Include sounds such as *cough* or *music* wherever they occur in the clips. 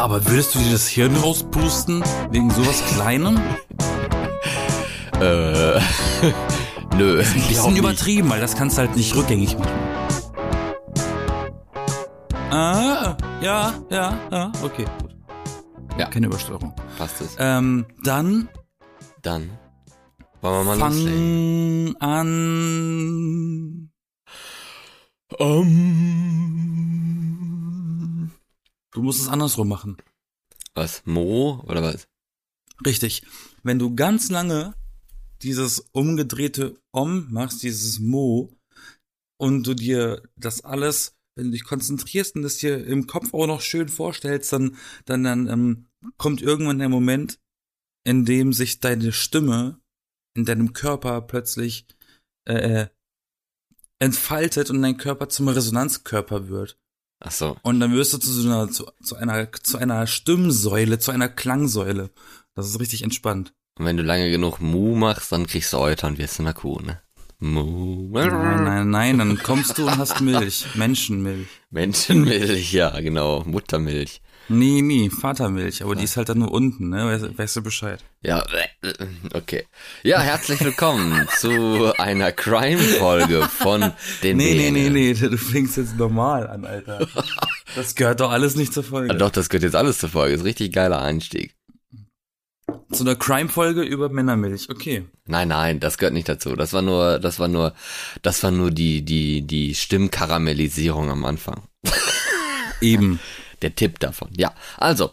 aber würdest du dir das Hirn rauspusten? Wegen sowas Kleinem? Äh, *laughs* nö. Ein bisschen übertrieben, weil das kannst du halt nicht rückgängig machen. Ah, ja, ja, ja, okay, gut. Ja. Keine Übersteuerung. Passt es. Ähm, dann Dann wollen wir mal loslegen. fang an. Um, Du musst es andersrum machen. was? Mo oder was? Richtig. Wenn du ganz lange dieses umgedrehte Om machst, dieses Mo, und du dir das alles, wenn du dich konzentrierst und das dir im Kopf auch noch schön vorstellst, dann, dann, dann ähm, kommt irgendwann der Moment, in dem sich deine Stimme in deinem Körper plötzlich äh, entfaltet und dein Körper zum Resonanzkörper wird. Ach so. Und dann wirst du zu so einer, zu, zu einer, zu einer Stimmsäule, zu einer Klangsäule. Das ist richtig entspannt. Und wenn du lange genug Mu machst, dann kriegst du Euter und wirst eine Kuh, ne? Nein, nein, nein, dann kommst du und hast Milch. Menschenmilch. Menschenmilch, ja, genau. Muttermilch. Nee, nee, Vatermilch, aber die ist halt dann nur unten, ne? Weißt, du Bescheid? Ja, okay. Ja, herzlich willkommen zu einer Crime-Folge von den Nee, nee, nee, BNL. nee, du fängst jetzt normal an, Alter. Das gehört doch alles nicht zur Folge. doch, das gehört jetzt alles zur Folge. Ist richtig geiler Einstieg. Zu einer Crime-Folge über Männermilch, okay. Nein, nein, das gehört nicht dazu. Das war nur, das war nur, das war nur die, die, die Stimmkaramellisierung am Anfang. *laughs* Eben. Der Tipp davon. Ja, also,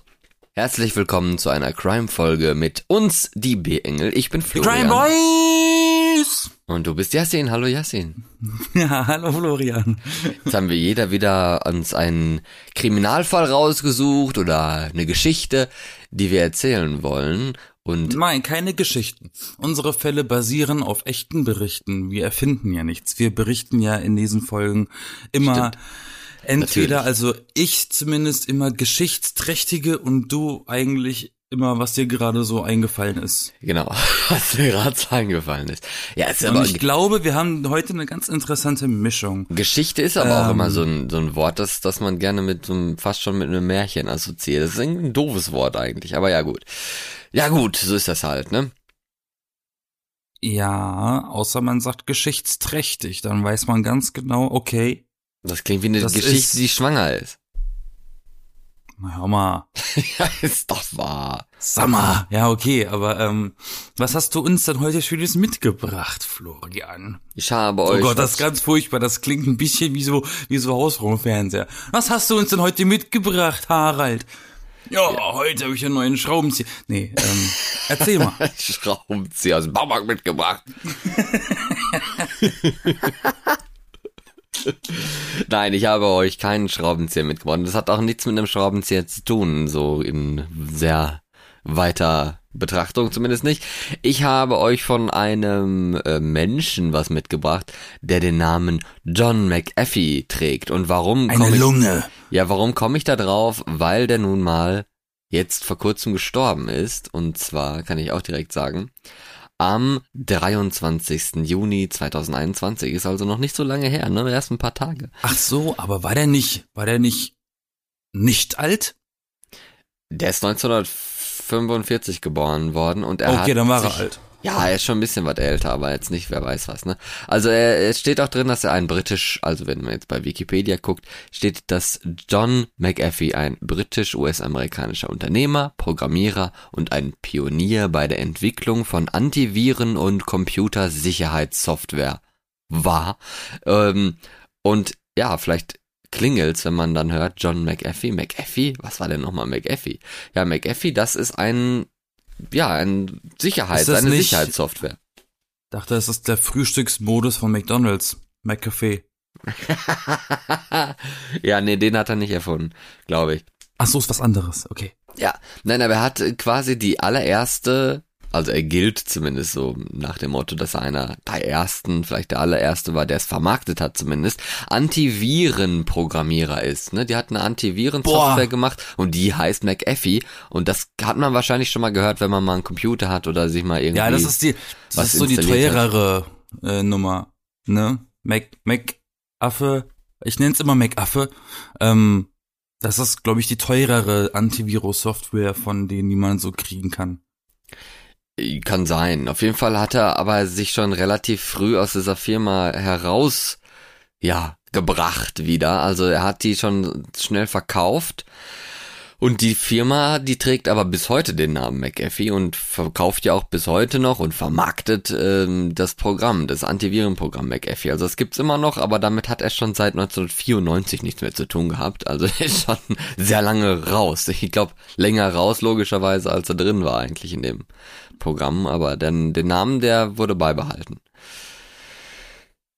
herzlich willkommen zu einer Crime-Folge mit uns, die B-Engel. Ich bin Florian. Crime Boys! Und du bist Yassin. Hallo Yassin. *laughs* Ja, hallo Florian. Jetzt haben wir jeder wieder uns einen Kriminalfall rausgesucht oder eine Geschichte, die wir erzählen wollen. Und Nein, keine Geschichten. Unsere Fälle basieren auf echten Berichten. Wir erfinden ja nichts. Wir berichten ja in diesen Folgen immer Stimmt. entweder, Natürlich. also ich zumindest immer geschichtsträchtige und du eigentlich immer, was dir gerade so eingefallen ist. genau, *laughs* was mir gerade so eingefallen ist. Ja, ist Und aber ich glaube, wir haben heute eine ganz interessante Mischung. Geschichte ist aber auch Ähm. immer so ein, so ein Wort, das, das man gerne mit so einem, fast schon mit einem Märchen assoziiert. Das ist ein doofes Wort eigentlich, aber ja gut. Ja gut, so ist das halt, ne? Ja, außer man sagt geschichtsträchtig, dann weiß man ganz genau, okay, Das klingt wie eine Geschichte, ist- die schwanger ist. Na, hör mal. *laughs* ja, ist doch wahr. Sag mal. Ja, okay, aber ähm, was hast du uns denn heute Schönes mitgebracht, Florian? Ich habe Oh euch. Gott, das ist ganz furchtbar. Das klingt ein bisschen wie so, wie so Hausraumfernseher. Was hast du uns denn heute mitgebracht, Harald? Ja, heute habe ich einen neuen Schraubenzieher. Nee, ähm, *laughs* erzähl mal. Schraubenzieher aus dem Baumarkt mitgebracht. *laughs* Nein, ich habe euch keinen Schraubenzieher mitgebracht. Das hat auch nichts mit einem Schraubenzieher zu tun, so in sehr weiter Betrachtung zumindest nicht. Ich habe euch von einem äh, Menschen was mitgebracht, der den Namen John McAfee trägt. Und warum Eine komme ich Lunge. ja, warum komme ich da drauf? Weil der nun mal jetzt vor kurzem gestorben ist. Und zwar kann ich auch direkt sagen, am 23. Juni 2021 ist also noch nicht so lange her, ne? Erst ein paar Tage. Ach so, aber war der nicht, war der nicht, nicht alt? Der ist 1945 geboren worden und er hat okay, dann war er alt. Ja, er ist schon ein bisschen was älter, aber jetzt nicht, wer weiß was, ne? Also er, es steht auch drin, dass er ein britisch, also wenn man jetzt bei Wikipedia guckt, steht, dass John McAfee ein britisch-US-amerikanischer Unternehmer, Programmierer und ein Pionier bei der Entwicklung von Antiviren und Computersicherheitssoftware war. Ähm, und ja, vielleicht klingelt's, wenn man dann hört, John McAfee, McAfee, was war denn nochmal McAfee? Ja, McAfee, das ist ein, ja, ein Sicherheit, eine nicht- Sicherheitssoftware. Dachte, es ist der Frühstücksmodus von McDonald's. McCafe. *laughs* ja, nee, den hat er nicht erfunden, glaube ich. Ach so, ist was anderes. Okay. Ja, nein, aber er hat quasi die allererste, also er gilt zumindest so nach dem Motto, dass er einer der ersten, vielleicht der allererste war, der es vermarktet hat zumindest, Antivirenprogrammierer ist. Ne? Die hat eine Antivirensoftware gemacht und die heißt McAfee und das hat man wahrscheinlich schon mal gehört, wenn man mal einen Computer hat oder sich mal irgendwie... Ja, das ist die, das ist so die teurere äh, Nummer, ne? Mac, Mac Affe, ich nenn's immer Mac Affe. Ähm, Das ist, glaube ich, die teurere Antivirus-Software von denen, die man so kriegen kann. Kann sein. Auf jeden Fall hat er aber sich schon relativ früh aus dieser Firma heraus, ja, gebracht wieder. Also er hat die schon schnell verkauft und die Firma, die trägt aber bis heute den Namen McAfee und verkauft ja auch bis heute noch und vermarktet ähm, das Programm, das Antivirenprogramm McAfee. Also es gibt's immer noch, aber damit hat er schon seit 1994 nichts mehr zu tun gehabt. Also *laughs* ist schon sehr lange raus. Ich glaube, länger raus logischerweise, als er drin war eigentlich in dem Programm. Aber den, den Namen, der wurde beibehalten.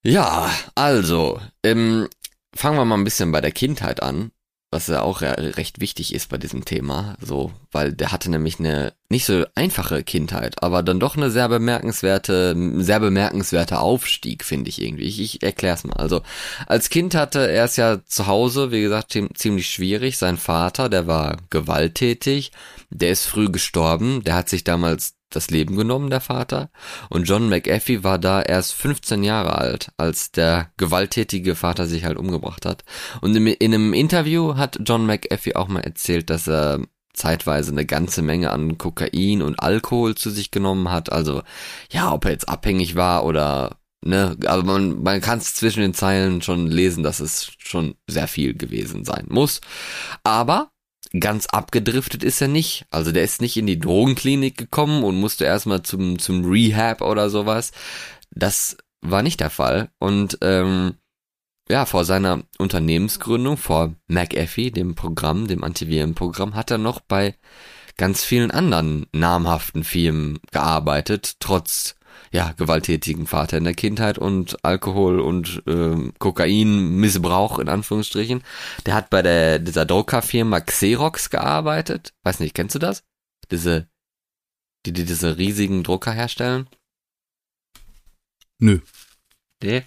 Ja, also, ähm, fangen wir mal ein bisschen bei der Kindheit an was ja auch recht wichtig ist bei diesem Thema, so, weil der hatte nämlich eine nicht so einfache Kindheit, aber dann doch eine sehr bemerkenswerte, sehr bemerkenswerte Aufstieg, finde ich irgendwie. Ich, ich erklär's mal. Also, als Kind hatte er es ja zu Hause, wie gesagt, ziemlich schwierig. Sein Vater, der war gewalttätig, der ist früh gestorben, der hat sich damals das Leben genommen, der Vater. Und John McAfee war da erst 15 Jahre alt, als der gewalttätige Vater sich halt umgebracht hat. Und in, in einem Interview hat John McAfee auch mal erzählt, dass er zeitweise eine ganze Menge an Kokain und Alkohol zu sich genommen hat. Also, ja, ob er jetzt abhängig war oder ne, aber man, man kann es zwischen den Zeilen schon lesen, dass es schon sehr viel gewesen sein muss. Aber ganz abgedriftet ist er nicht. Also der ist nicht in die Drogenklinik gekommen und musste erstmal zum, zum Rehab oder sowas. Das war nicht der Fall. Und ähm, ja, vor seiner Unternehmensgründung, vor McAfee, dem Programm, dem Antivirenprogramm, hat er noch bei ganz vielen anderen namhaften Firmen gearbeitet, trotz ja, gewalttätigen Vater in der Kindheit und Alkohol und äh, Kokainmissbrauch in Anführungsstrichen. Der hat bei der dieser Druckerfirma Xerox gearbeitet. Weiß nicht, kennst du das? Diese die, die diese riesigen Drucker herstellen? Nö. Nee?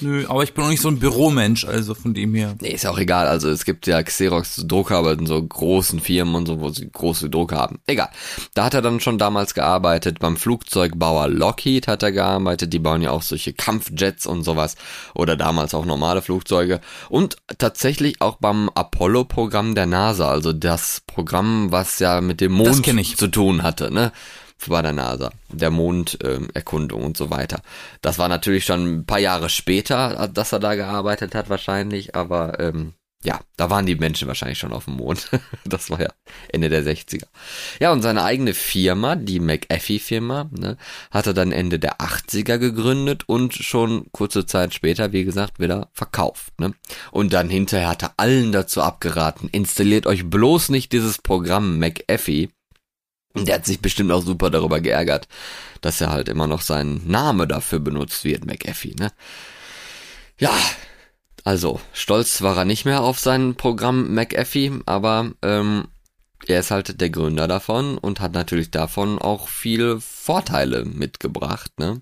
Nö, aber ich bin auch nicht so ein Büromensch, also von dem her. Nee, ist ja auch egal. Also es gibt ja Xerox-Drucker, aber in so großen Firmen und so, wo sie große Drucker haben. Egal. Da hat er dann schon damals gearbeitet. Beim Flugzeugbauer Lockheed hat er gearbeitet. Die bauen ja auch solche Kampfjets und sowas. Oder damals auch normale Flugzeuge. Und tatsächlich auch beim Apollo-Programm der NASA. Also das Programm, was ja mit dem Mond zu tun hatte, ne? Bei der NASA, der Monderkundung äh, und so weiter. Das war natürlich schon ein paar Jahre später, dass er da gearbeitet hat wahrscheinlich, aber ähm, ja, da waren die Menschen wahrscheinlich schon auf dem Mond. *laughs* das war ja Ende der 60er. Ja, und seine eigene Firma, die McAfee-Firma, ne, hat er dann Ende der 80er gegründet und schon kurze Zeit später, wie gesagt, wieder verkauft. Ne? Und dann hinterher hat er allen dazu abgeraten, installiert euch bloß nicht dieses Programm McAfee, der hat sich bestimmt auch super darüber geärgert, dass er halt immer noch sein Name dafür benutzt wird, McAfee, ne? Ja, also, stolz war er nicht mehr auf sein Programm McAfee, aber ähm, er ist halt der Gründer davon und hat natürlich davon auch viele Vorteile mitgebracht, ne?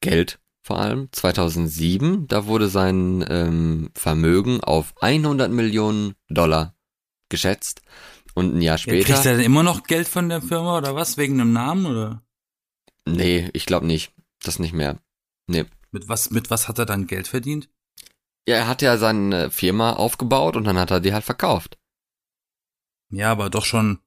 Geld vor allem. 2007, da wurde sein ähm, Vermögen auf 100 Millionen Dollar geschätzt und ein Jahr später. Ja, kriegt er denn immer noch Geld von der Firma oder was? Wegen einem Namen oder? Nee, ich glaube nicht. Das nicht mehr. Nee. Mit was, mit was hat er dann Geld verdient? Ja, er hat ja seine Firma aufgebaut und dann hat er die halt verkauft. Ja, aber doch schon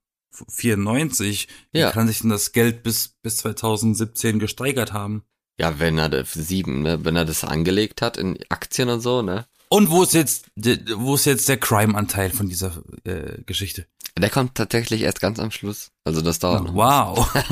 94. Wie ja. kann sich denn das Geld bis, bis 2017 gesteigert haben? Ja, wenn er das sieben, ne? wenn er das angelegt hat in Aktien und so, ne? Und wo ist jetzt, wo ist jetzt der Crime-Anteil von dieser äh, Geschichte? Der kommt tatsächlich erst ganz am Schluss. Also das dauert. Oh, wow. *laughs*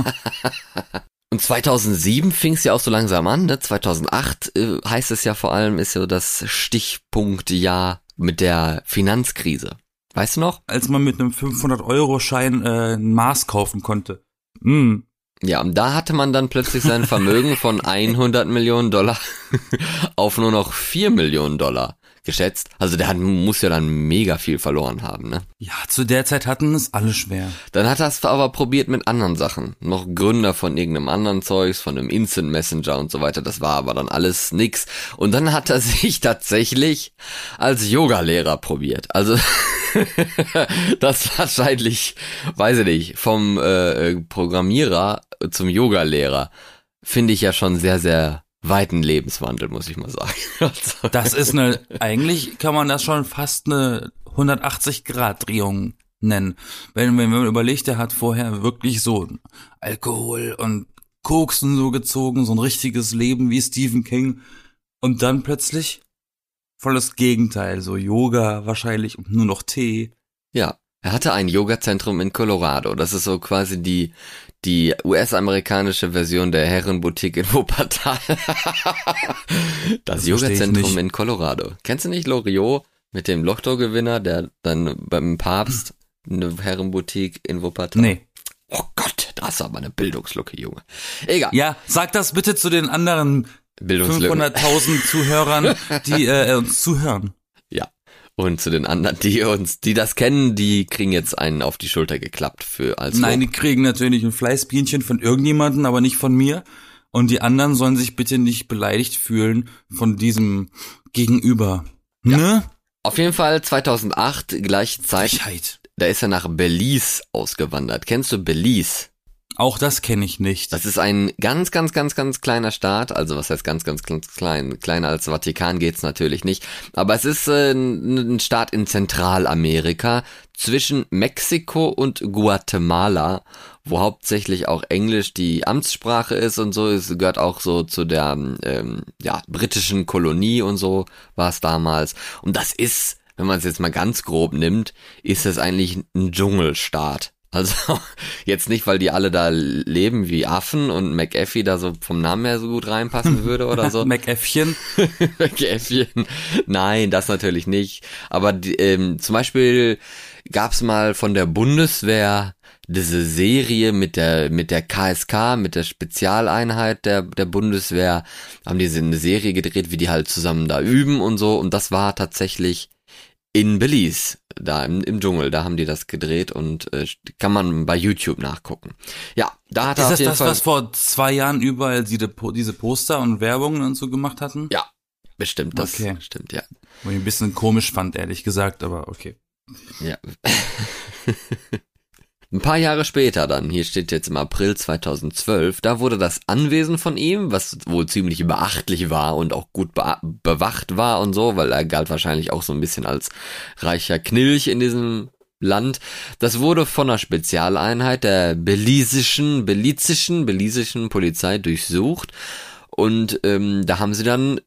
Und 2007 fing es ja auch so langsam an. Ne? 2008 äh, heißt es ja vor allem, ist ja das Stichpunktjahr mit der Finanzkrise. Weißt du noch? Als man mit einem 500-Euro-Schein äh, ein Maß kaufen konnte. Mm. Ja, und da hatte man dann plötzlich sein Vermögen von *laughs* 100 Millionen Dollar *laughs* auf nur noch 4 Millionen Dollar geschätzt. Also der hat, muss ja dann mega viel verloren haben, ne? Ja, zu der Zeit hatten es alle schwer. Dann hat er es aber probiert mit anderen Sachen. Noch Gründer von irgendeinem anderen Zeugs, von einem Instant Messenger und so weiter. Das war aber dann alles nix. Und dann hat er *laughs* sich tatsächlich als Yogalehrer probiert. Also *laughs* das wahrscheinlich, weiß ich nicht, vom äh, Programmierer zum Yogalehrer finde ich ja schon sehr, sehr weiten Lebenswandel, muss ich mal sagen. *laughs* Also, Das ist eine, eigentlich kann man das schon fast eine 180-Grad-Drehung nennen. Wenn, wenn man überlegt, der hat vorher wirklich so Alkohol und Koksen so gezogen, so ein richtiges Leben wie Stephen King. Und dann plötzlich volles Gegenteil, so Yoga wahrscheinlich und nur noch Tee. ja, er hatte ein Yoga-Zentrum in Colorado. Das ist so quasi die, die US-amerikanische Version der Herrenboutique in Wuppertal. *laughs* das Das Yoga-Zentrum in Colorado. Kennst du nicht Loriot mit dem Lotto-Gewinner, der dann beim Papst eine Herrenboutique in Wuppertal? Nee. Oh Gott, das ist aber eine Bildungslücke, Junge. Egal. Ja, sag das bitte zu den anderen Bildungslücke. 500.000 Zuhörern, die äh, uns zuhören. Ja. Und zu den anderen, die uns, die das kennen, die kriegen jetzt einen auf die Schulter geklappt für als Nein, Lob. die kriegen natürlich ein Fleißbienchen von irgendjemanden, aber nicht von mir. Und die anderen sollen sich bitte nicht beleidigt fühlen von diesem Gegenüber. Ne? Auf jeden Fall 2008, gleiche Zeit, Frechheit. da ist er nach Belize ausgewandert. Kennst du Belize? Auch das kenne ich nicht. Das ist ein ganz, ganz, ganz, ganz kleiner Staat. Also was heißt ganz, ganz, ganz klein? Kleiner als Vatikan geht's natürlich nicht. Aber es ist äh, ein Staat in Zentralamerika zwischen Mexiko und Guatemala, wo hauptsächlich auch Englisch die Amtssprache ist und so. Es gehört auch so zu der ähm, ja, britischen Kolonie und so war es damals. Und das ist, wenn man es jetzt mal ganz grob nimmt, ist es eigentlich ein Dschungelstaat. Also *laughs* jetzt nicht, weil die alle da leben wie Affen und McAfee da so vom Namen her so gut reinpassen würde oder so. *laughs* Mcäffchen. *laughs* McAfee. Nein, das natürlich nicht. Aber die, ähm, zum Beispiel gab's mal von der Bundeswehr diese Serie mit der mit der KSK, mit der Spezialeinheit der der Bundeswehr, haben die eine Serie gedreht, wie die halt zusammen da üben und so. Und das war tatsächlich in Belize, da im, im Dschungel, da haben die das gedreht und äh, kann man bei YouTube nachgucken. Ja, da hat er Ist das das, Fall. was vor zwei Jahren überall diese, diese Poster und Werbungen und so gemacht hatten? ja, bestimmt, das Okay. stimmt, ja. Wo ich ein bisschen komisch fand, ehrlich gesagt, aber okay. Ja. *laughs* *laughs* Ein paar Jahre später dann, hier steht jetzt im April 2012, da wurde das Anwesen von ihm, was wohl ziemlich beachtlich war und auch gut be bewacht war und so, weil er galt wahrscheinlich auch so ein bisschen als reicher Knilch in diesem Land. Das wurde von einer Spezialeinheit der belisischen, belizischen, belisischen Polizei durchsucht und ähm, da haben sie dann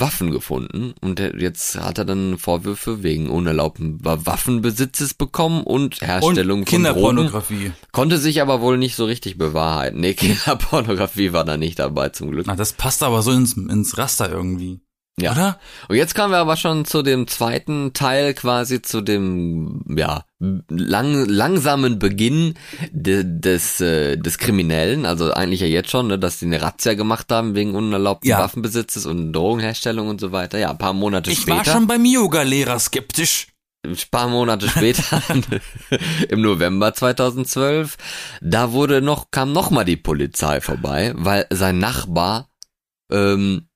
Waffen gefunden und jetzt hat er dann Vorwürfe wegen unerlaubten Waffenbesitzes bekommen und Herstellung Und von Drogen. Kinderpornografie. Konnte sich aber wohl nicht so richtig bewahrheiten. Nee, *laughs* Kinderpornografie war da nicht dabei zum Glück. Na, das passt aber so ins, ins Raster irgendwie. Ja. Oder? Und jetzt kommen wir aber schon zu dem zweiten Teil quasi zu dem ja lang, langsamen Beginn de, des äh, des Kriminellen, also eigentlich ja jetzt schon, ne, dass die eine Razzia gemacht haben wegen unerlaubten Ja. Waffenbesitzes und Drogenherstellung und so weiter. Ja, ein paar Monate Ich später. war schon beim Yoga-Lehrer skeptisch. ein paar Monate später, *laughs* *laughs* im November 2012, da wurde noch, kam noch mal die Polizei vorbei, weil sein Nachbar, ähm,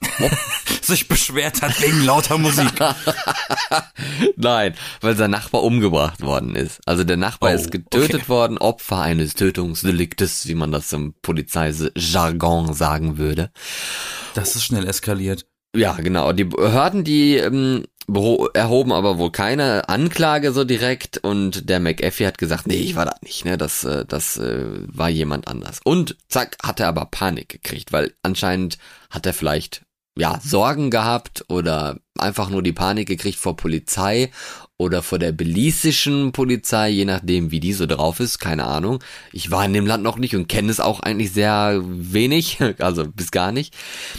*laughs* Sich beschwert hat wegen lauter Musik. *laughs* nein, weil sein Nachbar umgebracht worden ist. Also der Nachbar Oh, ist getötet okay. worden, Opfer eines Tötungsdeliktes, wie man das im Polizeijargon sagen würde. Das ist schnell eskaliert. Ja, genau. Die Behörden, die ähm, erhoben aber wohl keine Anklage so direkt und der McAfee hat gesagt, nee, ich war da nicht, ne, das, äh, das äh, war jemand anders. Und zack, hat er aber Panik gekriegt, weil anscheinend hat er vielleicht ja Sorgen gehabt oder einfach nur die Panik gekriegt vor Polizei oder vor der belisischen Polizei, je nachdem, wie die so drauf ist, keine Ahnung. Ich war in dem Land noch nicht und kenne es auch eigentlich sehr wenig, *laughs* also bis gar nicht.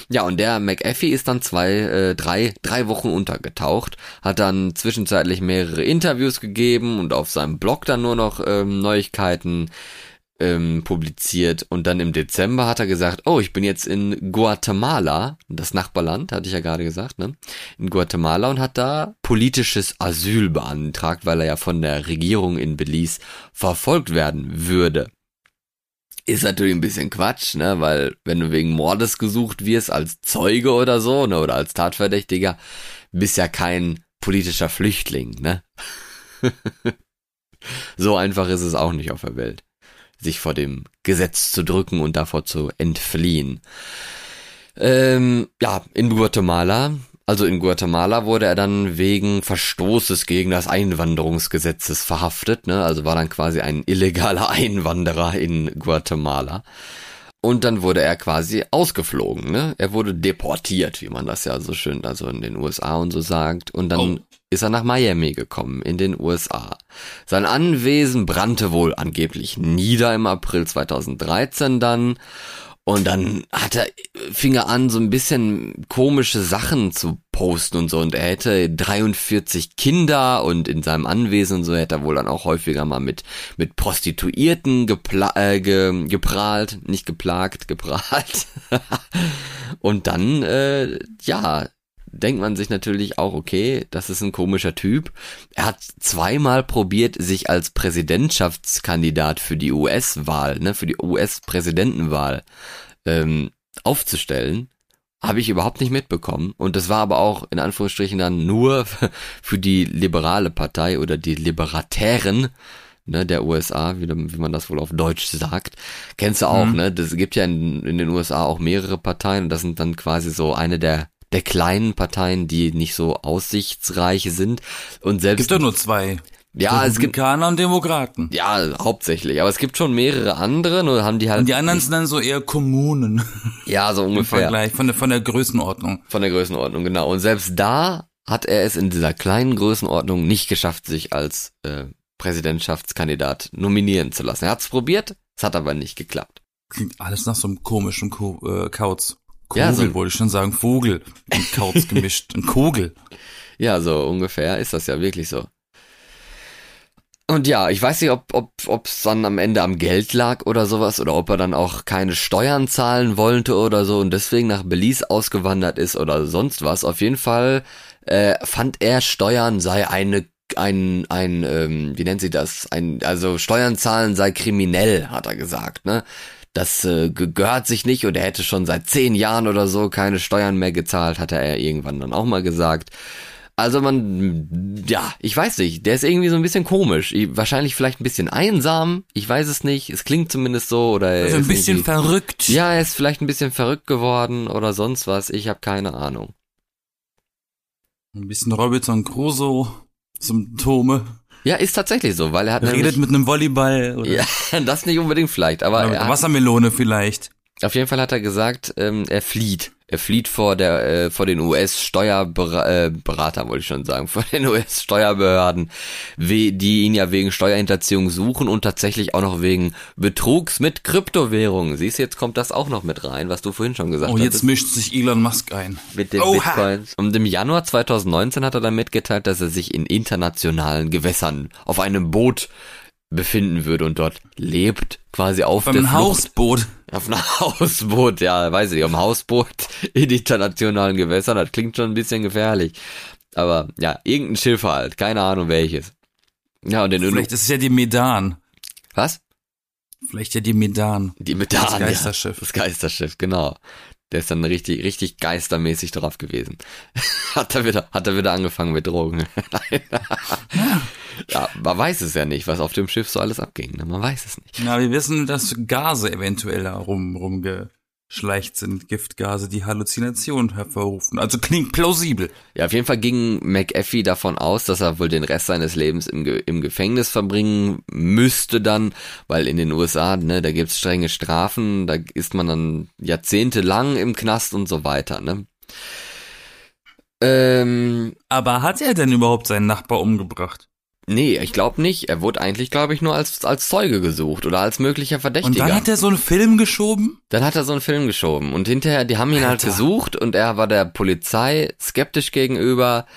Ja, und der McAfee ist dann zwei, äh, drei, drei Wochen untergetaucht, hat dann zwischenzeitlich mehrere Interviews gegeben und auf seinem Blog dann nur noch ähm, Neuigkeiten ähm, publiziert und dann im Dezember hat er gesagt, oh, ich bin jetzt in Guatemala, das Nachbarland, hatte ich ja gerade gesagt, ne? In Guatemala und hat da politisches Asyl beantragt, weil er ja von der Regierung in Belize verfolgt werden würde. Ist natürlich ein bisschen Quatsch, ne, weil wenn du wegen Mordes gesucht wirst als Zeuge oder so, ne, oder als Tatverdächtiger, bist ja kein politischer Flüchtling, ne? *laughs* so einfach ist es auch nicht auf der Welt sich vor dem Gesetz zu drücken und davor zu entfliehen. Ähm, ja, in Guatemala. Also in Guatemala wurde er dann wegen Verstoßes gegen das Einwanderungsgesetzes verhaftet, ne? Also war dann quasi ein illegaler *laughs* Einwanderer in Guatemala. Und dann wurde er quasi ausgeflogen, ne? Er wurde deportiert, wie man das ja so schön, also in den USA und so sagt. Und dann oh. Ist er nach Miami gekommen, in den USA. Sein Anwesen brannte wohl angeblich nieder im April 2013 dann. Und dann hat er, fing er an, so ein bisschen komische Sachen zu posten und so. Und er hätte 43 Kinder und in seinem Anwesen und so hätte er wohl dann auch häufiger mal mit, mit Prostituierten gepla äh, ge geprahlt, nicht geplagt, geprahlt. *laughs* und dann, äh, ja, denkt man sich natürlich auch, okay, das ist ein komischer Typ. Er hat zweimal probiert, sich als Präsidentschaftskandidat für die US-Wahl, ne, für die US-Präsidentenwahl ähm, aufzustellen. Habe ich überhaupt nicht mitbekommen. Und das war aber auch in Anführungsstrichen dann nur *laughs* für die liberale Partei oder die Liberatären ne, der USA, wie, wie man das wohl auf Deutsch sagt. Kennst du auch, mhm. ne? Das gibt ja in, in den USA auch mehrere Parteien und das sind dann quasi so eine der der kleinen Parteien, die nicht so aussichtsreich sind. Und selbst. Gibt doch nur zwei. Ja, es gibt und Demokraten. Ja, hauptsächlich. Aber es gibt schon mehrere andere, nur haben die halt. Und die anderen sind dann so eher Kommunen. *laughs* Ja, so ungefähr. Im Vergleich von der, von der Größenordnung. Von der Größenordnung, genau. Und selbst da hat er es in dieser kleinen Größenordnung nicht geschafft, sich als äh, Präsidentschaftskandidat nominieren zu lassen. Er hat es probiert, es hat aber nicht geklappt. Klingt alles nach so einem komischen Ko äh, Kauz. Kugel ja, so wollte ich schon sagen, Vogel und Kauz gemischt, ein Kugel. *laughs* Ja, so ungefähr ist das ja wirklich so. Und ja, ich weiß nicht, ob ob ob's dann am Ende am Geld lag oder sowas oder ob er dann auch keine Steuern zahlen wollte oder so und deswegen nach Belize ausgewandert ist oder sonst was. Auf jeden Fall äh, fand er Steuern sei eine ein ein ähm, wie nennt sie das ein also Steuern zahlen sei kriminell hat er gesagt ne das äh, gehört sich nicht und er hätte schon seit zehn Jahren oder so keine Steuern mehr gezahlt, hat er irgendwann dann auch mal gesagt. Also man, ja, ich weiß nicht, der ist irgendwie so ein bisschen komisch. Wahrscheinlich vielleicht ein bisschen einsam, ich weiß es nicht. Es klingt zumindest so oder also ein bisschen verrückt. Ja, er ist vielleicht ein bisschen verrückt geworden oder sonst was. Ich habe keine Ahnung. Ein bisschen Robinson Crusoe Symptome. Ja, ist tatsächlich so, weil er hat. Er redet mit einem Volleyball. Oder? Ja, *laughs* das nicht unbedingt vielleicht, aber. Oder mit Wassermelone vielleicht. Auf jeden Fall hat er gesagt, ähm, er flieht. Er flieht vor der äh, vor den US-Steuerberater, äh, wollte ich schon sagen, *laughs* vor den US-Steuerbehörden, die ihn ja wegen Steuerhinterziehung suchen und tatsächlich auch noch wegen Betrugs mit Kryptowährungen. Siehst du, jetzt kommt das auch noch mit rein, was du vorhin schon gesagt hast. Oh, jetzt mischt sich Elon Musk ein. Mit den Oha. Bitcoins. Und im Januar 2019 hat er dann mitgeteilt, dass er sich in internationalen Gewässern auf einem Boot befinden würde und dort lebt, quasi auf Beim der Hausboot. Auf einem *laughs* Hausboot, ja, weiß ich, am Hausboot in internationalen Gewässern, das klingt schon ein bisschen gefährlich. Aber ja, irgendein Schiff halt, keine Ahnung welches. Ja, und den Vielleicht ist es ja die Medan. Was? Vielleicht ja die Medan. Die Medan. Das Geisterschiff. Ja, das Geisterschiff, genau. Der ist dann richtig, richtig geistermäßig drauf gewesen. *laughs* hat er wieder, hat er wieder angefangen mit Drogen. *laughs* ja. man weiß es ja nicht, was auf dem Schiff so alles abging. Ne? Man weiß es nicht. Na, wir wissen, dass Gase eventuell da rum, rumge, Schleicht sind Giftgase, die Halluzination hervorrufen. Also klingt plausibel. Ja, auf jeden Fall ging McAfee davon aus, dass er wohl den Rest seines Lebens im, Ge im Gefängnis verbringen müsste dann, weil in den USA, ne, da gibt's strenge Strafen, da ist man dann jahrzehntelang im Knast und so weiter, ne. Ähm, Aber hat er denn überhaupt seinen Nachbar umgebracht? Nee, ich glaube nicht. Er wurde eigentlich, glaube ich, nur als, als Zeuge gesucht oder als möglicher Verdächtiger. Und dann hat er so einen Film geschoben? Dann hat er so einen Film geschoben. Und hinterher, die haben ihn halt Alter. halt gesucht und er war der Polizei skeptisch gegenüber.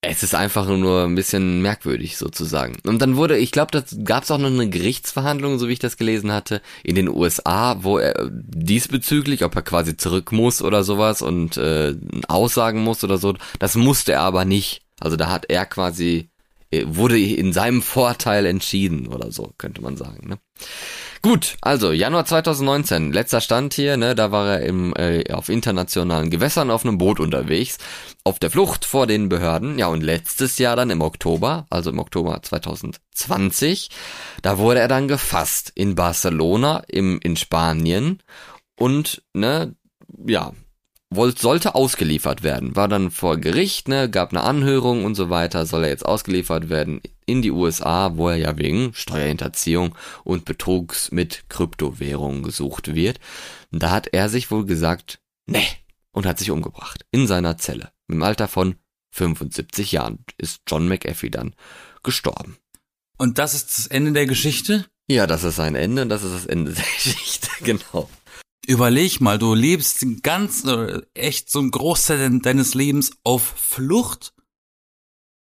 Es ist einfach nur ein bisschen merkwürdig sozusagen. Und dann wurde, ich glaube, da gab es auch noch eine Gerichtsverhandlung, so wie ich das gelesen hatte, in den USA, wo er diesbezüglich, ob er quasi zurück muss oder sowas und äh, aussagen muss oder so, das musste er aber nicht. Also da hat er quasi äh, wurde in seinem Vorteil entschieden oder so, könnte man sagen. Ne? Gut, also Januar 2019, letzter Stand hier, ne, da war er im, äh, auf internationalen Gewässern auf einem Boot unterwegs, auf der Flucht vor den Behörden. Ja, und letztes Jahr dann im Oktober, also im Oktober 2020, da wurde er dann gefasst in Barcelona, im, in Spanien und, ne, ja, wollte, sollte ausgeliefert werden. War dann vor Gericht, ne, gab eine Anhörung und so weiter, soll er jetzt ausgeliefert werden in die USA, wo er ja wegen Steuerhinterziehung und Betrugs mit Kryptowährungen gesucht wird. Da hat er sich wohl gesagt, nee, und hat sich umgebracht. In seiner Zelle. Im Alter von 75 Jahren ist John McAfee dann gestorben. Und das ist das Ende der Geschichte? Ja, das ist sein Ende und das ist das Ende der *laughs* Geschichte, genau. Überleg mal, du lebst ganz, äh, echt so ein Großteil deines Lebens auf Flucht,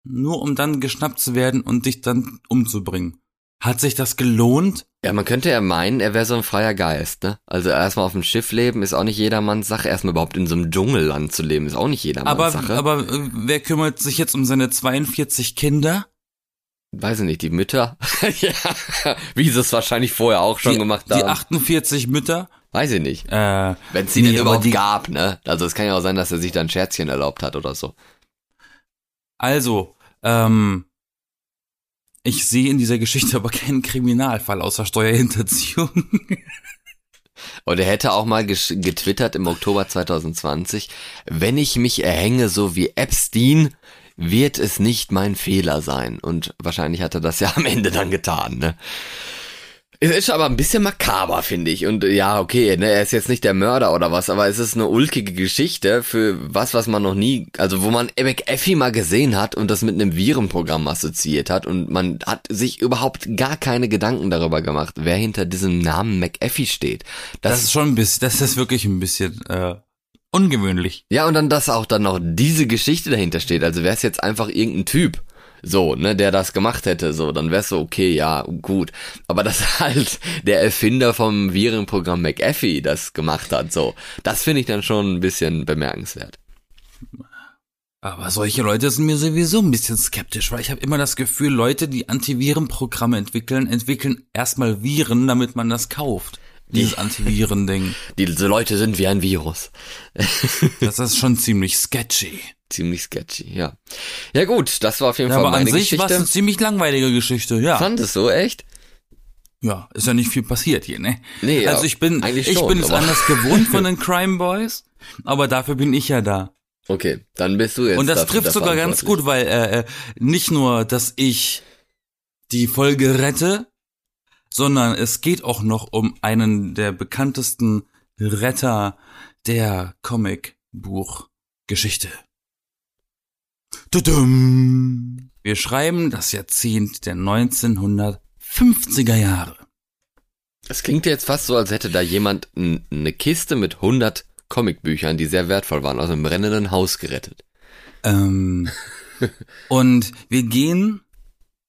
nur um dann geschnappt zu werden und dich dann umzubringen. Hat sich das gelohnt? Ja, man könnte ja meinen, er wäre so ein freier Geist, ne? Also erstmal auf dem Schiff leben ist auch nicht jedermanns Sache. Erstmal überhaupt in so einem Dschungelland zu leben ist auch nicht jedermanns aber, Sache. Aber äh, wer kümmert sich jetzt um seine 42 Kinder? Weiß ich nicht, die Mütter? *laughs* ja, wie sie es wahrscheinlich vorher auch schon die, gemacht haben. Die 48 Mütter? Weiß ich nicht. Äh, Wenn es die nee, denn überhaupt die- gab, ne? Also es kann ja auch sein, dass er sich dann Scherzchen erlaubt hat oder so. Also, ähm, ich sehe in dieser Geschichte *laughs* aber keinen Kriminalfall außer Steuerhinterziehung. *laughs* Und er hätte auch mal getwittert im Oktober 2020, wenn ich mich erhänge so wie Epstein, wird es nicht mein Fehler sein. Und wahrscheinlich hat er das ja am Ende dann getan, ne? Es ist aber ein bisschen makaber, finde ich. Und äh, ja, okay, ne, er ist jetzt nicht der Mörder oder was, aber es ist eine ulkige Geschichte für was, was man noch nie, also wo man McAfee mal gesehen hat und das mit einem Virenprogramm assoziiert hat und man hat sich überhaupt gar keine Gedanken darüber gemacht, wer hinter diesem Namen McAfee steht. Das, Das ist schon ein bisschen, das ist wirklich ein bisschen äh, ungewöhnlich. ja, und dann, dass auch dann noch diese Geschichte dahinter steht. Also wäre es jetzt einfach irgendein Typ, so, ne, der das gemacht hätte, so, dann wär's so, okay, ja, gut. Aber dass *laughs* halt der Erfinder vom Virenprogramm McAfee das gemacht hat, so, das finde ich dann schon ein bisschen bemerkenswert. Aber solche Leute sind mir sowieso ein bisschen skeptisch, weil ich habe immer das Gefühl, Leute, die Antivirenprogramme entwickeln, entwickeln erstmal Viren, damit man das kauft. Dieses Antiviren-Ding. *laughs* Diese Leute sind wie ein Virus. *laughs* Das ist schon ziemlich sketchy. Ziemlich sketchy, ja. Ja gut, das war auf jeden Ja, Fall aber an meine sich war es Geschichte. eine ziemlich langweilige Geschichte, ja. Fand es so, echt? Ja, ist ja nicht viel passiert hier, ne? Nee, ja, also ich bin, eigentlich ich schon, bin es anders gewohnt von den *laughs* Crime Boys, aber dafür bin ich ja da. Okay, dann bist du jetzt Und das dafür trifft sogar ganz gut, weil äh, äh, nicht nur, dass ich die Folge rette, sondern es geht auch noch um einen der bekanntesten Retter der Comicbuchgeschichte. Tudum. Wir schreiben das Jahrzehnt der 1950er Jahre. Es klingt jetzt fast so, als hätte da jemand n- eine Kiste mit 100 Comicbüchern, die sehr wertvoll waren, aus einem brennenden Haus gerettet. Ähm, *laughs* und wir gehen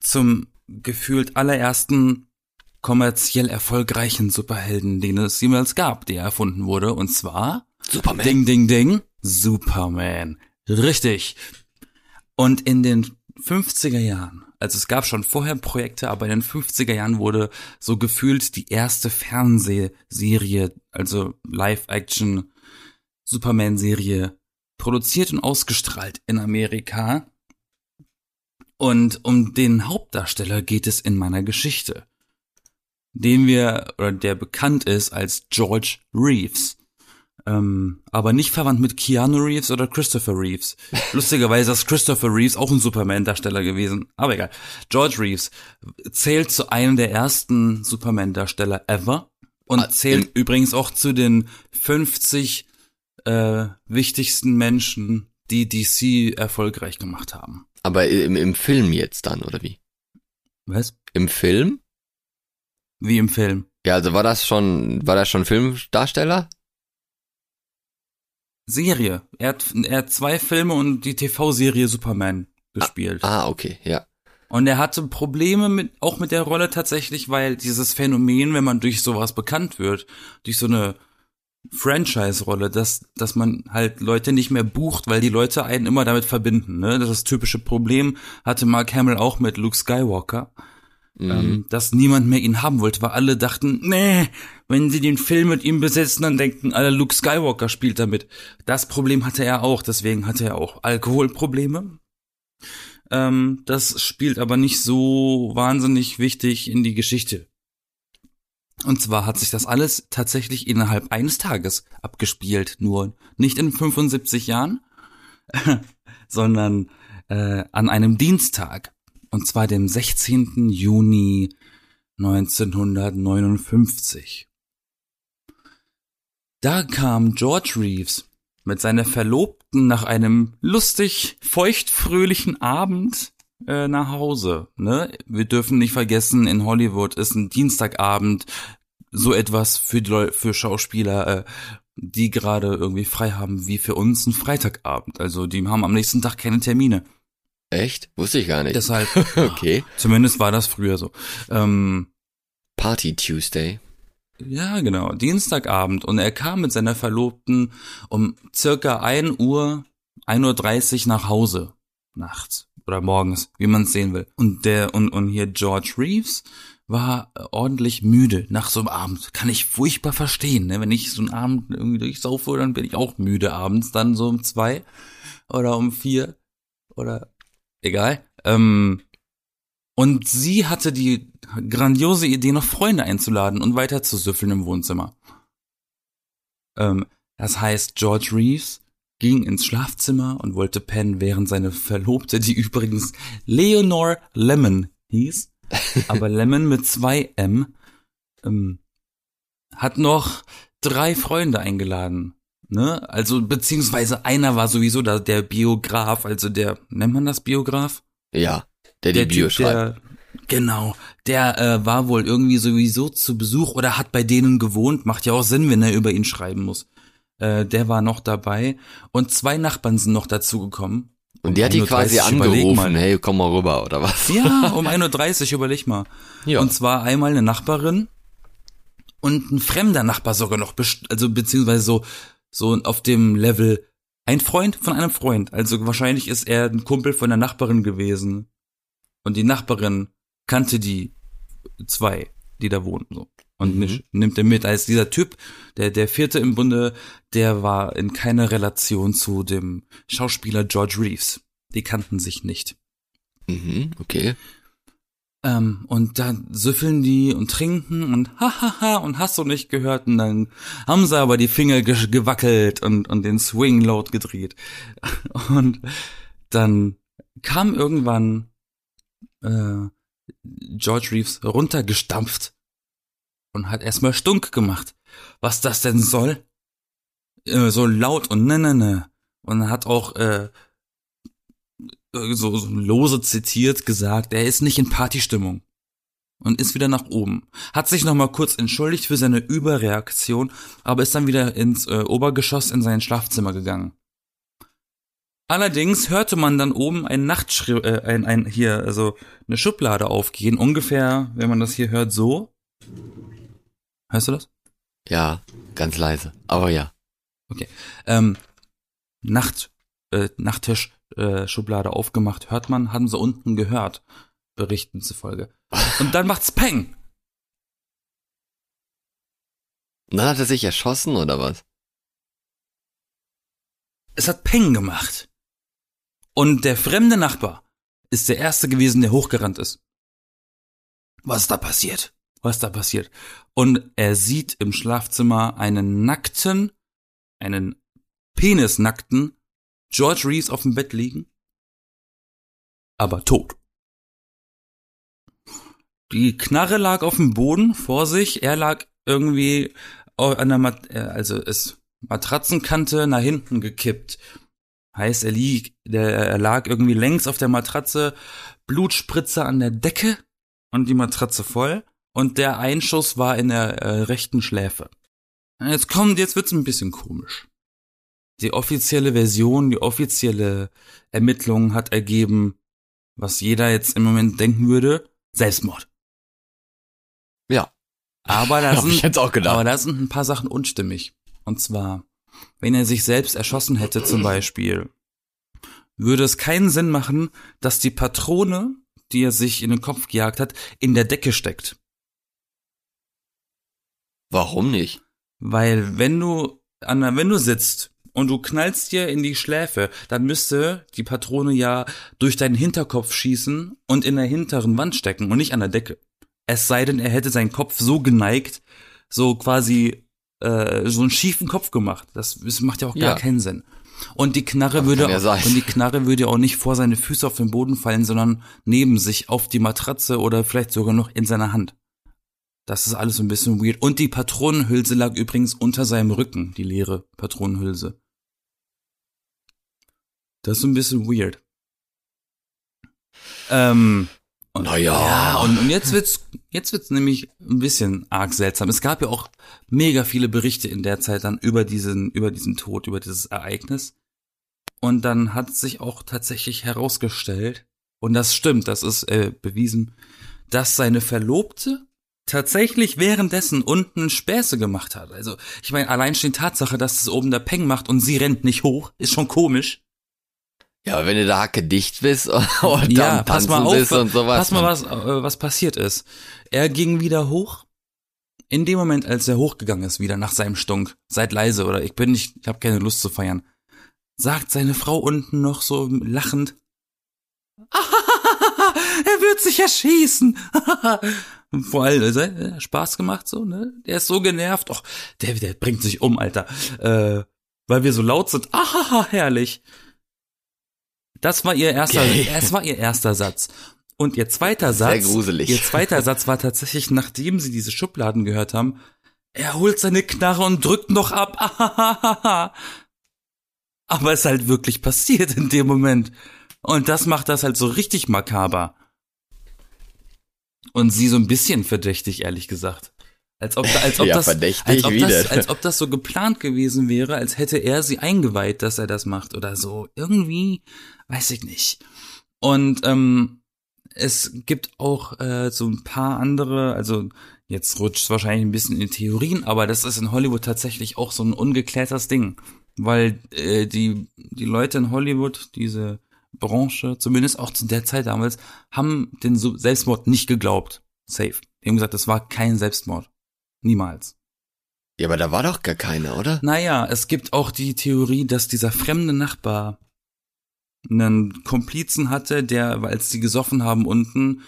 zum gefühlt allerersten kommerziell erfolgreichen Superhelden, den es jemals gab, der erfunden wurde. Und zwar Superman. Ding, ding, ding, Superman. Richtig. Und in den 50er Jahren, also es gab schon vorher Projekte, aber in den 50er Jahren wurde so gefühlt die erste Fernsehserie, also Live-Action Superman-Serie produziert und ausgestrahlt in Amerika. Und um den Hauptdarsteller geht es in meiner Geschichte, den wir, oder der bekannt ist als George Reeves. Ähm, aber nicht verwandt mit Keanu Reeves oder Christopher Reeves. *laughs* Lustigerweise ist Christopher Reeves auch ein Superman-Darsteller gewesen. Aber egal. George Reeves zählt zu einem der ersten Superman-Darsteller ever und Ah, zählt übrigens auch zu den 50 äh, wichtigsten Menschen, die DC erfolgreich gemacht haben. Aber im, im Film jetzt dann, oder wie? Was? Im Film? Wie im Film. Ja, also war das schon, war das schon Filmdarsteller? Serie. Er hat, er hat zwei Filme und die TV-Serie Superman gespielt. Ah, okay, ja. Und er hatte Probleme mit, auch mit der Rolle tatsächlich, weil dieses Phänomen, wenn man durch sowas bekannt wird, durch so eine Franchise-Rolle, dass, dass man halt Leute nicht mehr bucht, weil die Leute einen immer damit verbinden, ne? Das ist das typische Problem, hatte Mark Hamill auch mit Luke Skywalker, Mhm. ähm, dass niemand mehr ihn haben wollte, weil alle dachten, nee, wenn sie den Film mit ihm besetzen, dann denken alle, Luke Skywalker spielt damit. Das Problem hatte er auch, deswegen hatte er auch Alkoholprobleme. Ähm, das spielt aber nicht so wahnsinnig wichtig in die Geschichte. Und zwar hat sich das alles tatsächlich innerhalb eines Tages abgespielt, nur nicht in 75 Jahren, *laughs* sondern äh, an einem Dienstag. Und zwar dem 16. Juni 1959. Da kam George Reeves mit seiner Verlobten nach einem lustig, feuchtfröhlichen Abend äh, nach Hause. Ne? Wir dürfen nicht vergessen, in Hollywood ist ein Dienstagabend so etwas für die Leu für Schauspieler, äh, die gerade irgendwie frei haben, wie für uns ein Freitagabend. Also die haben am nächsten Tag keine Termine. Echt? Wusste ich gar nicht. Deshalb, *laughs* okay. zumindest war das früher so. Ähm, Party Tuesday. Ja, genau. Dienstagabend. Und er kam mit seiner Verlobten um circa 1 Uhr, 1.30 Uhr nach Hause. Nachts oder morgens, wie man es sehen will. Und der, und, und hier George Reeves war ordentlich müde nach so einem Abend. Kann ich furchtbar verstehen, ne? Wenn ich so einen Abend irgendwie durchsaufe, dann bin ich auch müde abends, dann so um zwei oder um vier oder egal. Ähm, und sie hatte die grandiose Idee, noch Freunde einzuladen und weiter zu süffeln im Wohnzimmer. Ähm, das heißt, George Reeves ging ins Schlafzimmer und wollte pennen, während seine Verlobte, die übrigens Leonore Lemon hieß, *laughs* aber Lemon mit zwei M, ähm, hat noch drei Freunde eingeladen. Ne? Also, beziehungsweise einer war sowieso da, der Biograf, also der, nennt man das Biograf? Ja, der die Bio Typ, schreibt. der, Genau, der äh, war wohl irgendwie sowieso zu Besuch oder hat bei denen gewohnt. Macht ja auch Sinn, wenn er über ihn schreiben muss. Äh, der war noch dabei und zwei Nachbarn sind noch dazugekommen. Und die hat die 1.30 quasi angerufen, hey, komm mal rüber, oder was? Ja, *laughs* um 1.30 Uhr, überleg mal. Ja. Und zwar einmal eine Nachbarin und ein fremder Nachbar sogar noch, also beziehungsweise so, so auf dem Level ein Freund von einem Freund. Also wahrscheinlich ist er ein Kumpel von der Nachbarin gewesen. Und die Nachbarin kannte die zwei, die da wohnen, so. Und Mhm. nimmt er mit. Als dieser Typ, der, der vierte im Bunde, der war in keiner Relation zu dem Schauspieler George Reeves. Die kannten sich nicht. Mhm, okay. Ähm, und dann süffeln die und trinken und hahaha und hast du nicht gehört und dann haben sie aber die Finger ge gewackelt und, und den Swing Load gedreht. *laughs* Und dann kam irgendwann äh, George Reeves runtergestampft und hat erstmal stunk gemacht. Was das denn soll? Äh, so laut und ne ne ne. Und hat auch äh, so, so lose zitiert gesagt, er ist nicht in Partystimmung und ist wieder nach oben. Hat sich nochmal kurz entschuldigt für seine Überreaktion, aber ist dann wieder ins äh, Obergeschoss in sein Schlafzimmer gegangen. Allerdings hörte man dann oben ein Nachtschri äh, ein, ein hier also eine Schublade aufgehen, ungefähr, wenn man das hier hört, so. Hörst du das? Ja, ganz leise. Aber ja. ähm, Nacht, äh, Nachttisch, äh, Schublade aufgemacht, hört man, haben sie unten gehört, Berichten zufolge. Und dann macht's Peng. Dann hat er sich erschossen, oder was? Es hat Peng gemacht. Und der fremde Nachbar ist der erste gewesen, der hochgerannt ist. Was ist da passiert? Was ist da passiert? Und er sieht im Schlafzimmer einen nackten, einen penisnackten George Reeves auf dem Bett liegen, aber tot. Die Knarre lag auf dem Boden vor sich, er lag irgendwie an der Mat äh, also ist Matratzenkante nach hinten gekippt. Heißt, er liegt, der, er lag irgendwie längs auf der Matratze, Blutspritzer an der Decke und die Matratze voll und der Einschuss war in der äh, rechten Schläfe. Jetzt kommt, jetzt wird's ein bisschen komisch. Die offizielle Version, die offizielle Ermittlung hat ergeben, was jeder jetzt im Moment denken würde, Selbstmord. Ja. Aber da *laughs* sind, aber da sind ein paar Sachen unstimmig. Und zwar, wenn er sich selbst erschossen hätte zum Beispiel, würde es keinen Sinn machen, dass die Patrone, die er sich in den Kopf gejagt hat, in der Decke steckt. Warum nicht? Weil wenn du, an der, wenn du sitzt und du knallst dir in die Schläfe, dann müsste die Patrone ja durch deinen Hinterkopf schießen und in der hinteren Wand stecken und nicht an der Decke. Es sei denn, er hätte seinen Kopf so geneigt, so quasi äh, so einen schiefen Kopf gemacht. Das, das macht ja auch gar Ja. keinen Sinn. Und die Knarre würde ja sein. und die Knarre würde ja auch nicht vor seine Füße auf den Boden fallen, sondern neben sich auf die Matratze oder vielleicht sogar noch in seiner Hand. Das ist alles so ein bisschen weird. Und die Patronenhülse lag übrigens unter seinem Rücken, die leere Patronenhülse. Das ist ein bisschen weird. Ähm, und, Naja. ja, und, und jetzt wird's, jetzt wird's nämlich ein bisschen arg seltsam. Es gab ja auch mega viele Berichte in der Zeit dann über diesen, über diesen Tod, über dieses Ereignis. Und dann hat sich auch tatsächlich herausgestellt, und das stimmt, das ist äh, bewiesen, dass seine Verlobte tatsächlich währenddessen unten Späße gemacht hat. Also, ich meine, allein schon die Tatsache, dass es oben der Peng macht und sie rennt nicht hoch, ist schon komisch. Ja, wenn du da hacke dicht bist *laughs* und dann ja, pass mal auf, bist und sowas. pass mal, was, äh, was passiert ist. Er ging wieder hoch. In dem Moment, als er hochgegangen ist, wieder nach seinem Stunk, seid leise oder ich bin nicht, ich habe keine Lust zu feiern, sagt seine Frau unten noch so lachend, *laughs* er wird sich erschießen. *laughs* Vor allem, also, äh, Spaß gemacht so, ne? Der ist so genervt. Och, der, der bringt sich um, Alter. Äh, weil wir so laut sind. Ahaha, herrlich. Das war ihr erster, *laughs* das war ihr erster Satz. Und ihr zweiter Sehr Satz, gruselig. ihr zweiter Satz war tatsächlich, nachdem sie diese Schubladen gehört haben, er holt seine Knarre und drückt noch ab. *laughs* Aber es ist halt wirklich passiert in dem Moment. Und das macht das halt so richtig makaber. Und sie so ein bisschen verdächtig, ehrlich gesagt. Als ob, als ob Ja, das, als ob das, als ob das so geplant gewesen wäre, als hätte er sie eingeweiht, dass er das macht oder so. Irgendwie, weiß ich nicht. Und ähm, es gibt auch äh, so ein paar andere, also jetzt rutscht es wahrscheinlich ein bisschen in die Theorien, aber das ist in Hollywood tatsächlich auch so ein ungeklärtes Ding, weil äh, die die Leute in Hollywood diese Branche, zumindest auch zu der Zeit damals, haben den Selbstmord nicht geglaubt. Safe. Die haben gesagt, das war kein Selbstmord. Niemals. Ja, aber da war doch gar keine, oder? Naja, es gibt auch die Theorie, dass dieser fremde Nachbar einen Komplizen hatte, der, als sie gesoffen haben unten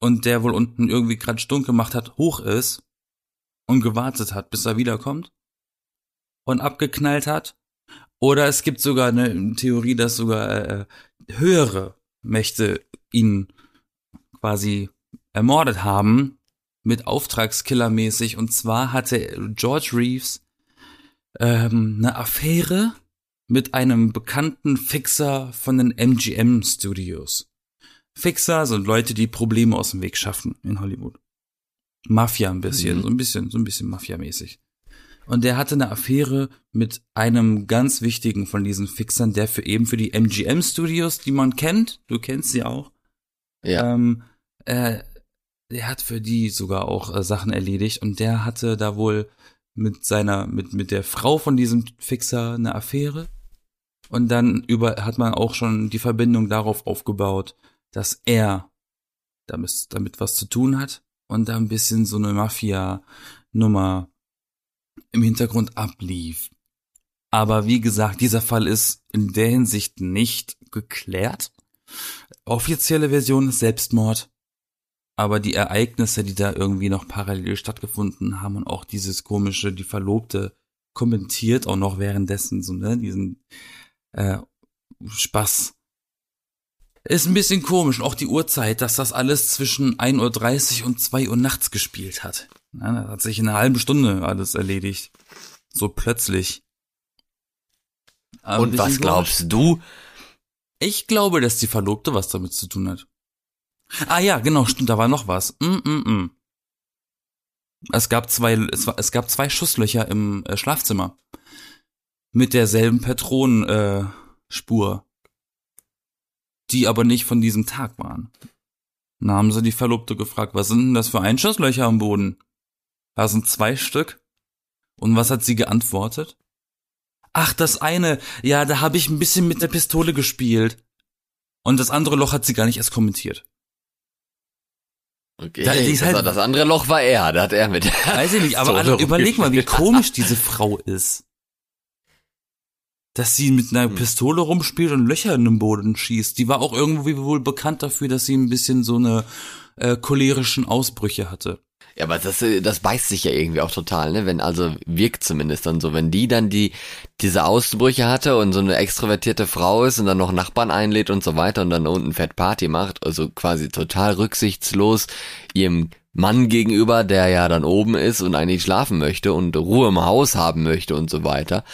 und der wohl unten irgendwie gerade stunk gemacht hat, hoch ist und gewartet hat, bis er wiederkommt und abgeknallt hat. Oder es gibt sogar eine Theorie, dass sogar äh, höhere Mächte ihn quasi ermordet haben, mit Auftragskiller-mäßig. Und zwar hatte George Reeves ähm, eine Affäre mit einem bekannten Fixer von den MGM Studios. Fixer sind Leute, die Probleme aus dem Weg schaffen in Hollywood. Mafia ein bisschen, Mhm. so ein bisschen, so ein bisschen Mafia-mäßig. Und der hatte eine Affäre mit einem ganz wichtigen von diesen Fixern, der für eben für die MGM Studios, die man kennt, du kennst sie auch, Ja. ähm, äh, der hat für die sogar auch äh, Sachen erledigt und der hatte da wohl mit seiner, mit, mit der Frau von diesem Fixer eine Affäre. Und dann über, hat man auch schon die Verbindung darauf aufgebaut, dass er damit, damit was zu tun hat und da ein bisschen so eine Mafia-Nummer im Hintergrund ablief. Aber wie gesagt, dieser Fall ist in der Hinsicht nicht geklärt. Offizielle Version ist Selbstmord. Aber die Ereignisse, die da irgendwie noch parallel stattgefunden haben und auch dieses komische, die Verlobte kommentiert auch noch währenddessen so, ne, diesen äh, Spaß. Ist ein bisschen komisch. Und auch die Uhrzeit, dass das alles zwischen 1.30 Uhr und 2 Uhr nachts gespielt hat. Ja, das hat sich in einer halben Stunde alles erledigt. So plötzlich. Aber Und was glaubst du? ich glaube, dass die Verlobte was damit zu tun hat. Ah ja, genau, stimmt, da war noch was. Mm, mm, mm. Es gab zwei, es, war, es gab zwei Schusslöcher im äh, Schlafzimmer mit derselben Patronenspur, äh, die aber nicht von diesem Tag waren. Dann haben sie die Verlobte gefragt, was sind denn das für Einschusslöcher am Boden? Da sind zwei Stück. Und was hat sie geantwortet? Ach, das eine, ja, da habe ich ein bisschen mit der Pistole gespielt. Und das andere Loch hat sie gar nicht erst kommentiert. Okay, Da- das, halt- das andere Loch war er, da hat er mit. *laughs* Weiß ich nicht, aber alle, überleg mal, wie komisch diese Frau ist. dass sie mit einer Hm. Pistole rumspielt und Löcher in den Boden schießt. Die war auch irgendwie wohl bekannt dafür, dass sie ein bisschen so eine äh, cholerischen Ausbrüche hatte. Ja, aber das, äh, das beißt sich ja irgendwie auch total, ne? Wenn, also wirkt zumindest dann so, wenn die dann die, diese Ausbrüche hatte und so eine extrovertierte Frau ist und dann noch Nachbarn einlädt und so weiter und dann unten Fett Party macht, also quasi total rücksichtslos ihrem Mann gegenüber, der ja dann oben ist und eigentlich schlafen möchte und Ruhe im Haus haben möchte und so weiter.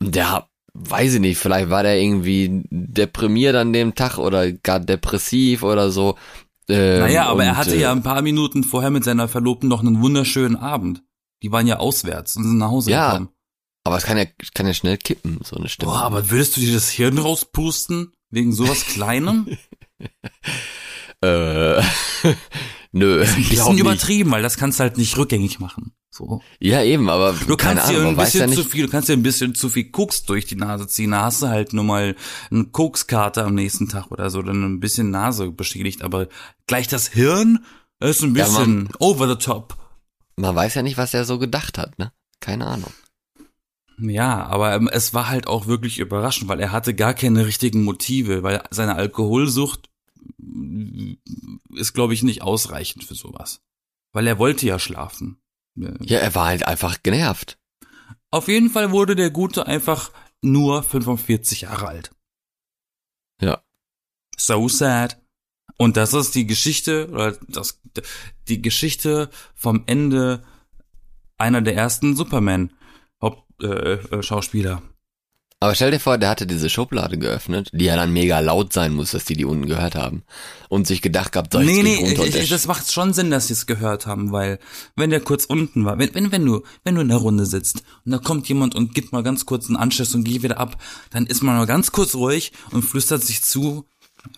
Und der, weiß ich nicht, vielleicht war der irgendwie deprimiert an dem Tag oder gar depressiv oder so. Ähm, Naja, aber er und, hatte äh, ja ein paar Minuten vorher mit seiner Verlobten noch einen wunderschönen Abend. Die waren ja auswärts und sind nach Hause Ja, gekommen. Aber es kann ja, kann ja schnell kippen, so eine Stimme. Boah, aber würdest du dir das Hirn rauspusten? Wegen sowas *laughs* Kleinem? Äh, *laughs* nö, Ein bisschen übertrieben, weil das kannst du halt nicht rückgängig machen. So. Ja, eben, aber Du kannst dir ein man weiß ja bisschen zu viel, du kannst dir ein bisschen zu viel Koks durch die Nase ziehen. Da hast du halt nur mal eine Kokskarte am nächsten Tag oder so, dann ein bisschen Nase beschädigt. Aber gleich das Hirn ist ein Ja, bisschen over the top. Man weiß ja nicht, was er so gedacht hat, ne? Keine Ahnung. Ja, aber ähm, es war halt auch wirklich überraschend, weil er hatte gar keine richtigen Motive, weil seine Alkoholsucht mm, ist, glaube ich, nicht ausreichend für sowas. Weil er wollte ja schlafen. Äh, Ja, er war halt einfach genervt. Auf jeden Fall wurde der Gute einfach nur 45 Jahre alt. Ja. So sad. Und das ist die Geschichte, oder das, die Geschichte vom Ende einer der ersten Superman-Hauptschauspieler. Äh, Schauspieler. Aber stell dir vor, der hatte diese Schublade geöffnet, die ja dann mega laut sein muss, dass die die unten gehört haben. Und sich gedacht gehabt, so, jetzt nee, ich nee, runter ich, der ich, das macht schon Sinn, dass sie es gehört haben, weil wenn der kurz unten war, wenn, wenn, wenn du, wenn du in der Runde sitzt und da kommt jemand und gibt mal ganz kurz einen Anschluss und geht wieder ab, dann ist man mal ganz kurz ruhig und flüstert sich zu,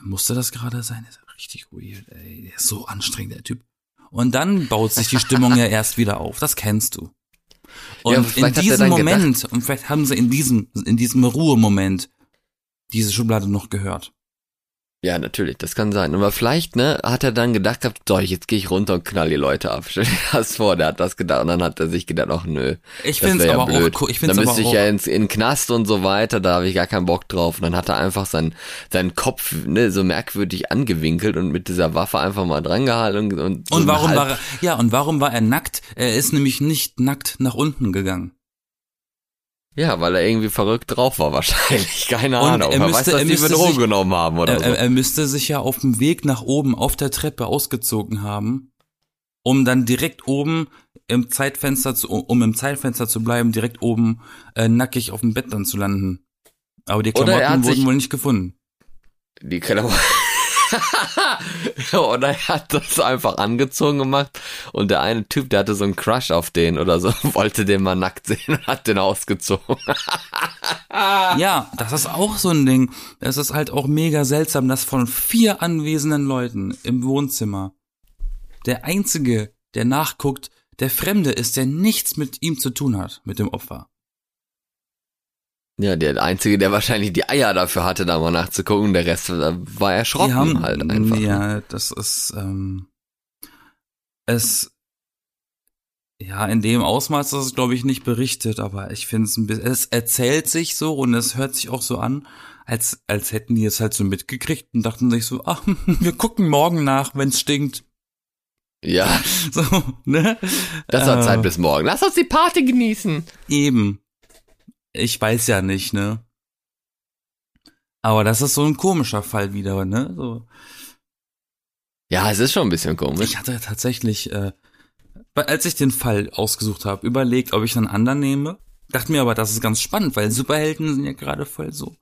musste das gerade sein? Das ist richtig weird, ey, der ist so anstrengend, der Typ. Und dann baut sich die Stimmung ja *laughs* erst wieder auf, das kennst du. Und Ja, in diesem Moment, und vielleicht haben sie in diesem, in diesem Ruhemoment diese Schublade noch gehört. Ja, natürlich, das kann sein. Aber vielleicht, ne, hat er dann gedacht gehabt, so, jetzt gehe ich runter und knall die Leute ab. *laughs* Stell dir das vor, der hat das gedacht und dann hat er sich gedacht, ach nö. Ich find's ja aber blöd. auch, ich dann find's aber müsste ich ja ins, in den Knast und so weiter, da habe ich gar keinen Bock drauf. Und dann hat er einfach seinen, seinen Kopf ne, so merkwürdig angewinkelt und mit dieser Waffe einfach mal drangehalten. Und, und, so Und eine warum halb- war er, ja, und warum war er nackt? Er ist nämlich nicht nackt nach unten gegangen. Ja, weil er irgendwie verrückt drauf war wahrscheinlich. *laughs* Keine Und Ahnung. er müsste- weiß, dass er die müsste für Drogen sich- genommen haben oder Er, so. er, er müsste sich ja auf dem Weg nach oben auf der Treppe ausgezogen haben, um dann direkt oben im Zeitfenster zu, um im Zeitfenster zu bleiben, direkt oben äh, nackig auf dem Bett dann zu landen. Aber die Klamotten wurden wohl nicht gefunden. Die Klamotten. *laughs* oder er hat das einfach angezogen gemacht und der eine Typ, der hatte so einen Crush auf den oder so, *laughs* wollte den mal nackt sehen und hat den ausgezogen. *laughs* Ja, das ist auch so ein Ding. Es ist halt auch mega seltsam, dass von vier anwesenden Leuten im Wohnzimmer der einzige, der nachguckt, der Fremde ist, der nichts mit ihm zu tun hat, mit dem Opfer. Ja, der einzige, der wahrscheinlich die Eier dafür hatte, da mal nachzugucken, der Rest äh, war erschrocken haben, halt einfach. Ja, das ist, ähm, es, ja, in dem Ausmaß ist es, glaube ich, nicht berichtet, aber ich finde es ein bisschen, es erzählt sich so und es hört sich auch so an, als, als hätten die es halt so mitgekriegt und dachten sich so, ach, *laughs* wir gucken morgen nach, wenn's stinkt. Ja, *laughs* So, ne? das hat Äh, Zeit bis morgen. Lass uns die Party genießen. Eben. Ich weiß ja nicht, ne? Aber das ist so ein komischer Fall wieder, ne? So. Ja, es ist schon ein bisschen komisch. Ich hatte tatsächlich, äh, als ich den Fall ausgesucht habe, überlegt, ob ich einen anderen nehme. Dachte mir aber, das ist ganz spannend, weil Superhelden sind ja gerade voll so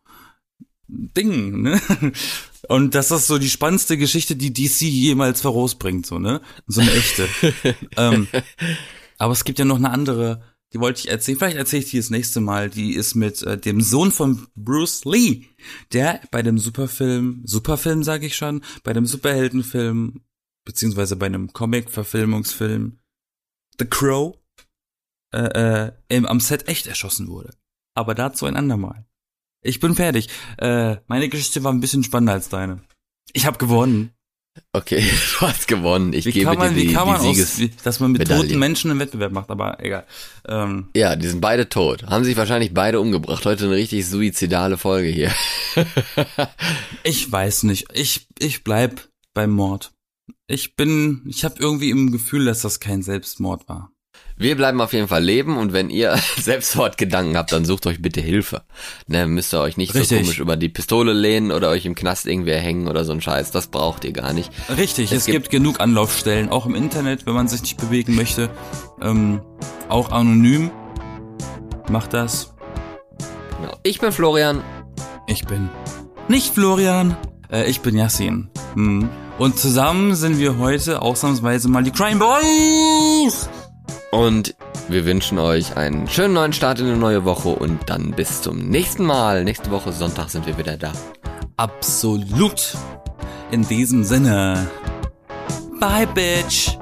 Ding, ne? *laughs* Und das ist so die spannendste Geschichte, die DC jemals herausbringt, so, ne? So eine echte. *laughs* ähm, aber es gibt ja noch eine andere, die wollte ich erzählen. Vielleicht erzähle ich die das nächste Mal. Die ist mit äh, dem Sohn von Bruce Lee, der bei dem Superfilm, Superfilm sage ich schon, bei dem Superheldenfilm beziehungsweise bei einem Comic-Verfilmungsfilm The Crow äh, äh, im, am Set echt erschossen wurde. Aber dazu ein andermal. Ich bin fertig. Äh, meine Geschichte war ein bisschen spannender als deine. Ich habe gewonnen. Okay, *laughs* du hast gewonnen. Ich Wie gebe man, dir die, wie kann man die aus, Sieges... wie, dass man mit Medaille. toten Menschen einen Wettbewerb macht, aber egal. Ähm, Ja, die sind beide tot. Haben sich wahrscheinlich beide umgebracht. Heute eine richtig suizidale Folge hier. *laughs* ich weiß nicht. Ich, ich bleib beim Mord. Ich bin, ich habe irgendwie im Gefühl, dass das kein Selbstmord war. Wir bleiben auf jeden Fall leben und wenn ihr *laughs* Selbstmordgedanken habt, dann sucht euch bitte Hilfe. Ne, müsst ihr euch nicht Richtig. so komisch über die Pistole lehnen oder euch im Knast irgendwer hängen oder so ein Scheiß. Das braucht ihr gar nicht. Richtig, Es es, gibt- gibt, genug Anlaufstellen, auch im Internet, wenn man sich nicht bewegen möchte. Ähm, auch anonym. Macht das. Ich bin Florian. Ich bin nicht Florian. Äh, ich bin Yassin. Hm. Und zusammen sind wir heute ausnahmsweise mal die Crime Boys. Und wir wünschen euch einen schönen neuen Start in eine neue Woche und dann bis zum nächsten Mal. Nächste Woche Sonntag sind wir wieder da. Absolut. In diesem Sinne. Bye, Bitch.